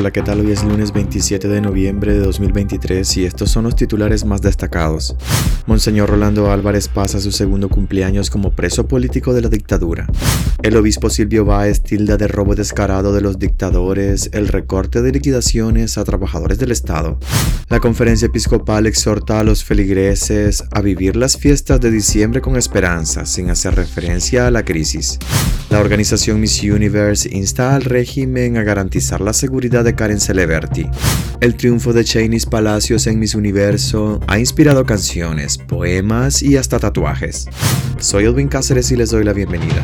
Hola, ¿qué tal? Hoy es lunes 27 de noviembre de 2023 y estos son los titulares más destacados. Monseñor Rolando Álvarez pasa su segundo cumpleaños como preso político de la dictadura. El obispo Silvio Báez tilda de robo descarado de los dictadores el recorte de liquidaciones a trabajadores del Estado. La conferencia episcopal exhorta a los feligreses a vivir las fiestas de diciembre con esperanza, sin hacer referencia a la crisis. La organización Miss Universe insta al régimen a garantizar la seguridad de Karen Celeberti. El triunfo de Cheney's Palacios en Miss Universo ha inspirado canciones, poemas y hasta tatuajes. Soy Edwin Cáceres y les doy la bienvenida.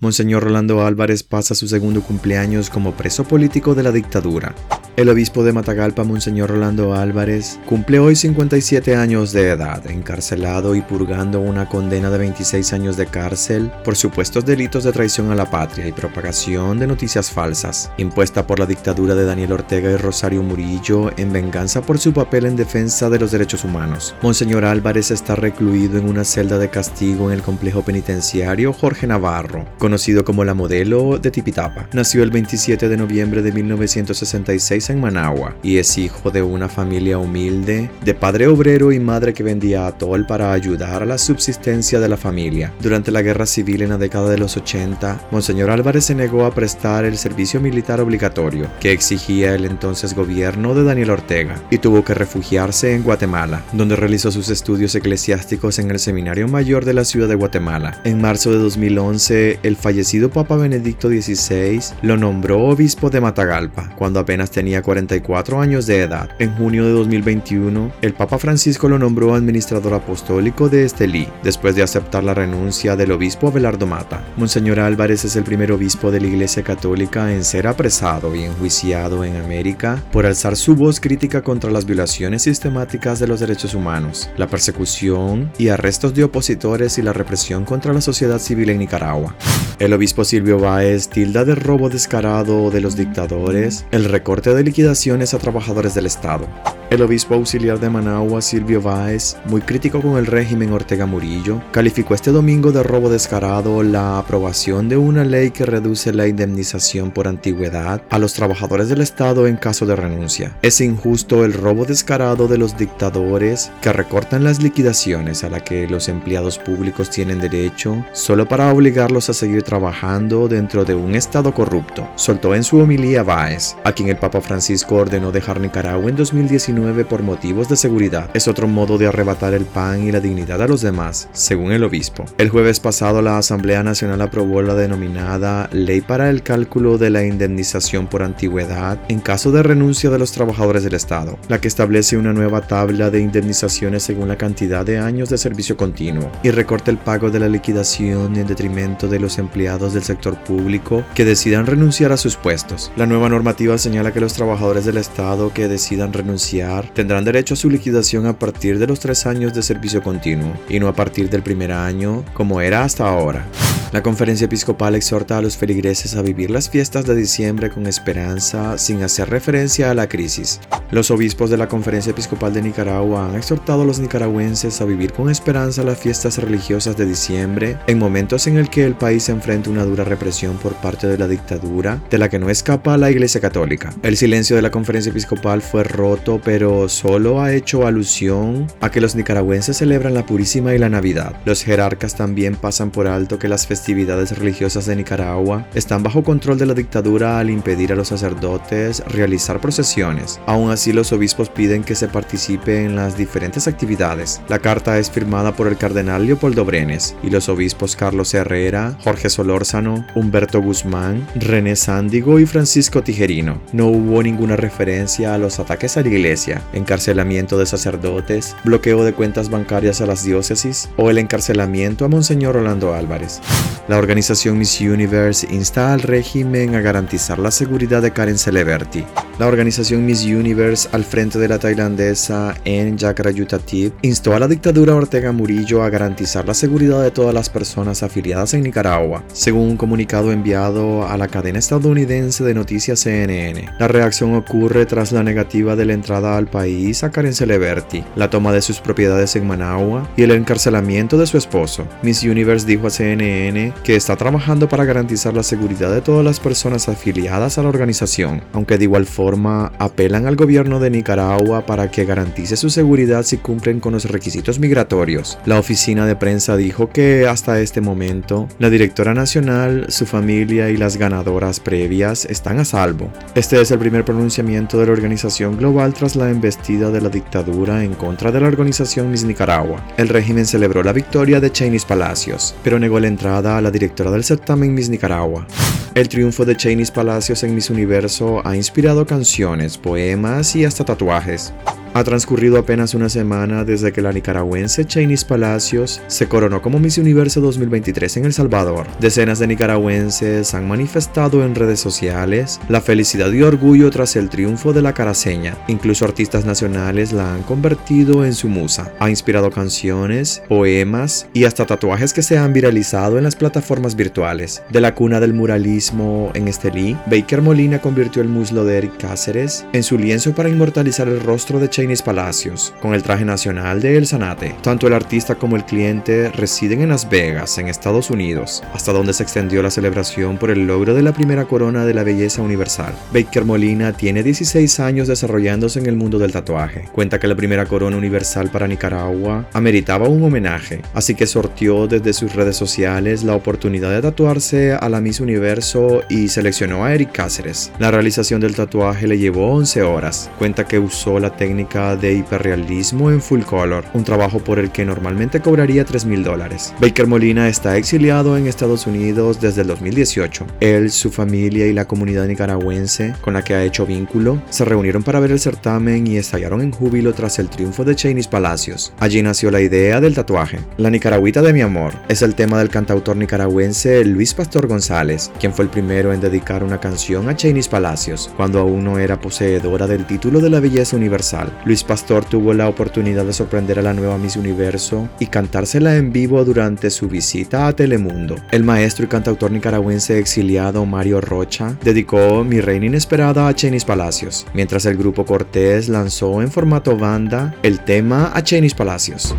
Monseñor Rolando Álvarez pasa su segundo cumpleaños como preso político de la dictadura. El obispo de Matagalpa, Monseñor Rolando Álvarez, cumple hoy 57 años de edad, encarcelado y purgando una condena de 26 años de cárcel por supuestos delitos de traición a la patria y propagación de noticias falsas, impuesta por la dictadura de Daniel Ortega y Rosario Murillo en venganza por su papel en defensa de los derechos humanos. Monseñor Álvarez está recluido en una celda de castigo en el complejo penitenciario Jorge Navarro, conocido como la modelo de Tipitapa. Nació el 27 de noviembre de 1966 en Managua y es hijo de una familia humilde, de padre obrero y madre que vendía atol para ayudar a la subsistencia de la familia. Durante la guerra civil en la década de los 80, Monseñor Álvarez se negó a prestar el servicio militar obligatorio que exigía el entonces gobierno de Daniel Ortega y tuvo que refugiarse en Guatemala, donde realizó sus estudios eclesiásticos en el Seminario Mayor de la ciudad de Guatemala. En marzo de 2011, el fallecido Papa Benedicto XVI lo nombró obispo de Matagalpa, cuando apenas tenía 44 años de edad. En junio de 2021, el Papa Francisco lo nombró administrador apostólico de Estelí, después de aceptar la renuncia del obispo Abelardo Mata. Monseñor Álvarez es el primer obispo de la Iglesia Católica en ser apresado y enjuiciado en América por alzar su voz crítica contra las violaciones sistemáticas de los derechos humanos, la persecución y arrestos de opositores y la represión contra la sociedad civil en Nicaragua. El obispo Silvio Báez tilda de robo descarado de los dictadores el recorte de liquidaciones a trabajadores del Estado. El obispo auxiliar de Managua, Silvio Báez, muy crítico con el régimen Ortega Murillo, calificó este domingo de robo descarado la aprobación de una ley que reduce la indemnización por antigüedad a los trabajadores del Estado en caso de renuncia. Es injusto el robo descarado de los dictadores que recortan las liquidaciones a la que los empleados públicos tienen derecho solo para obligarlos a seguir trabajando dentro de un Estado corrupto, soltó en su homilía Báez, a quien el Papa Francisco ordenó dejar Nicaragua en 2019 por motivos de seguridad. Es otro modo de arrebatar el pan y la dignidad a los demás, según el obispo. El jueves pasado la Asamblea Nacional aprobó la denominada Ley para el cálculo de la indemnización por antigüedad en caso de renuncia de los trabajadores del Estado, la que establece una nueva tabla de indemnizaciones según la cantidad de años de servicio continuo y recorta el pago de la liquidación en detrimento de los empleados del sector público que decidan renunciar a sus puestos. La nueva normativa señala que los trabajadores del Estado que decidan renunciar tendrán derecho a su liquidación a partir de los tres años de servicio continuo y no a partir del primer año como era hasta ahora. La conferencia episcopal exhorta a los feligreses a vivir las fiestas de diciembre con esperanza sin hacer referencia a la crisis. Los obispos de la conferencia episcopal de Nicaragua han exhortado a los nicaragüenses a vivir con esperanza las fiestas religiosas de diciembre en momentos en el que el país enfrenta una dura represión por parte de la dictadura de la que no escapa la Iglesia Católica. El silencio de la conferencia episcopal fue roto pero solo ha hecho alusión a que los nicaragüenses celebran la Purísima y la Navidad. Los jerarcas también pasan por alto que las festividades religiosas de Nicaragua están bajo control de la dictadura al impedir a los sacerdotes realizar procesiones. Aún así, los obispos piden que se participe en las diferentes actividades. La carta es firmada por el cardenal Leopoldo Brenes y los obispos Carlos Herrera, Jorge Solórzano, Humberto Guzmán, René Sándigo y Francisco Tijerino. No hubo ninguna referencia a los ataques a la iglesia, encarcelamiento de sacerdotes, bloqueo de cuentas bancarias a las diócesis o el encarcelamiento a Monseñor Rolando Álvarez. La organización Miss Universe insta al régimen a garantizar la seguridad de Karen Celeberti. La organización Miss Universe, al frente de la tailandesa en Yakarayutatip, instó a la dictadura Ortega Murillo a garantizar la seguridad de todas las personas afiliadas en Nicaragua, según un comunicado enviado a la cadena estadounidense de noticias CNN. La reacción ocurre tras la negativa de la entrada al país a Karen Celeberti, la toma de sus propiedades en Managua y el encarcelamiento de su esposo. Miss Universe dijo a CNN que está trabajando para garantizar la seguridad de todas las personas afiliadas a la organización, aunque de igual forma apelan al gobierno de Nicaragua para que garantice su seguridad si cumplen con los requisitos migratorios. La oficina de prensa dijo que hasta este momento la directora nacional, su familia y las ganadoras previas están a salvo. Este es el primer pronunciamiento de la organización global tras la embestida de la dictadura en contra de la organización Miss Nicaragua. El régimen celebró la victoria de Cheney Palacios, pero negó la entrada a la directora del certamen Miss Nicaragua. El triunfo de Cheney Palacios en Miss Universo ha inspirado canciones, poemas y hasta tatuajes. Ha transcurrido apenas una semana desde que la nicaragüense Chainis Palacios se coronó como Miss Universo 2023 en El Salvador. Decenas de nicaragüenses han manifestado en redes sociales la felicidad y orgullo tras el triunfo de la caraseña. Incluso artistas nacionales la han convertido en su musa. Ha inspirado canciones, poemas y hasta tatuajes que se han viralizado en las plataformas virtuales. De la cuna del muralismo en Estelí, Baker Molina convirtió el muslo de Eric Cáceres en su lienzo para inmortalizar el rostro de Palacios, con el traje nacional de El Sanate. Tanto el artista como el cliente residen en Las Vegas, en Estados Unidos, hasta donde se extendió la celebración por el logro de la primera corona de la belleza universal. Baker Molina tiene 16 años desarrollándose en el mundo del tatuaje. Cuenta que la primera corona universal para Nicaragua ameritaba un homenaje, así que sortió desde sus redes sociales la oportunidad de tatuarse a la Miss Universo y seleccionó a Eric Cáceres. La realización del tatuaje le llevó 11 horas. Cuenta que usó la técnica de hiperrealismo en full color, un trabajo por el que normalmente cobraría 3 mil dólares. Baker Molina está exiliado en Estados Unidos desde el 2018. Él, su familia y la comunidad nicaragüense con la que ha hecho vínculo se reunieron para ver el certamen y estallaron en júbilo tras el triunfo de Cheney Palacios. Allí nació la idea del tatuaje. La Nicaragüita de mi amor es el tema del cantautor nicaragüense Luis Pastor González, quien fue el primero en dedicar una canción a Cheney Palacios, cuando aún no era poseedora del título de la belleza universal. Luis Pastor tuvo la oportunidad de sorprender a la nueva Miss Universo y cantársela en vivo durante su visita a Telemundo. El maestro y cantautor nicaragüense exiliado Mario Rocha dedicó Mi Reina Inesperada a Chenis Palacios, mientras el grupo Cortés lanzó en formato banda el tema a Chenis Palacios.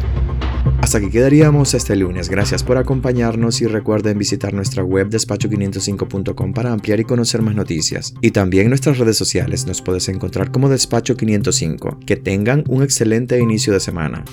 Hasta aquí quedaríamos este lunes. Gracias por acompañarnos y recuerden visitar nuestra web despacho505.com para ampliar y conocer más noticias. Y también nuestras redes sociales nos puedes encontrar como Despacho505. Que tengan un excelente inicio de semana.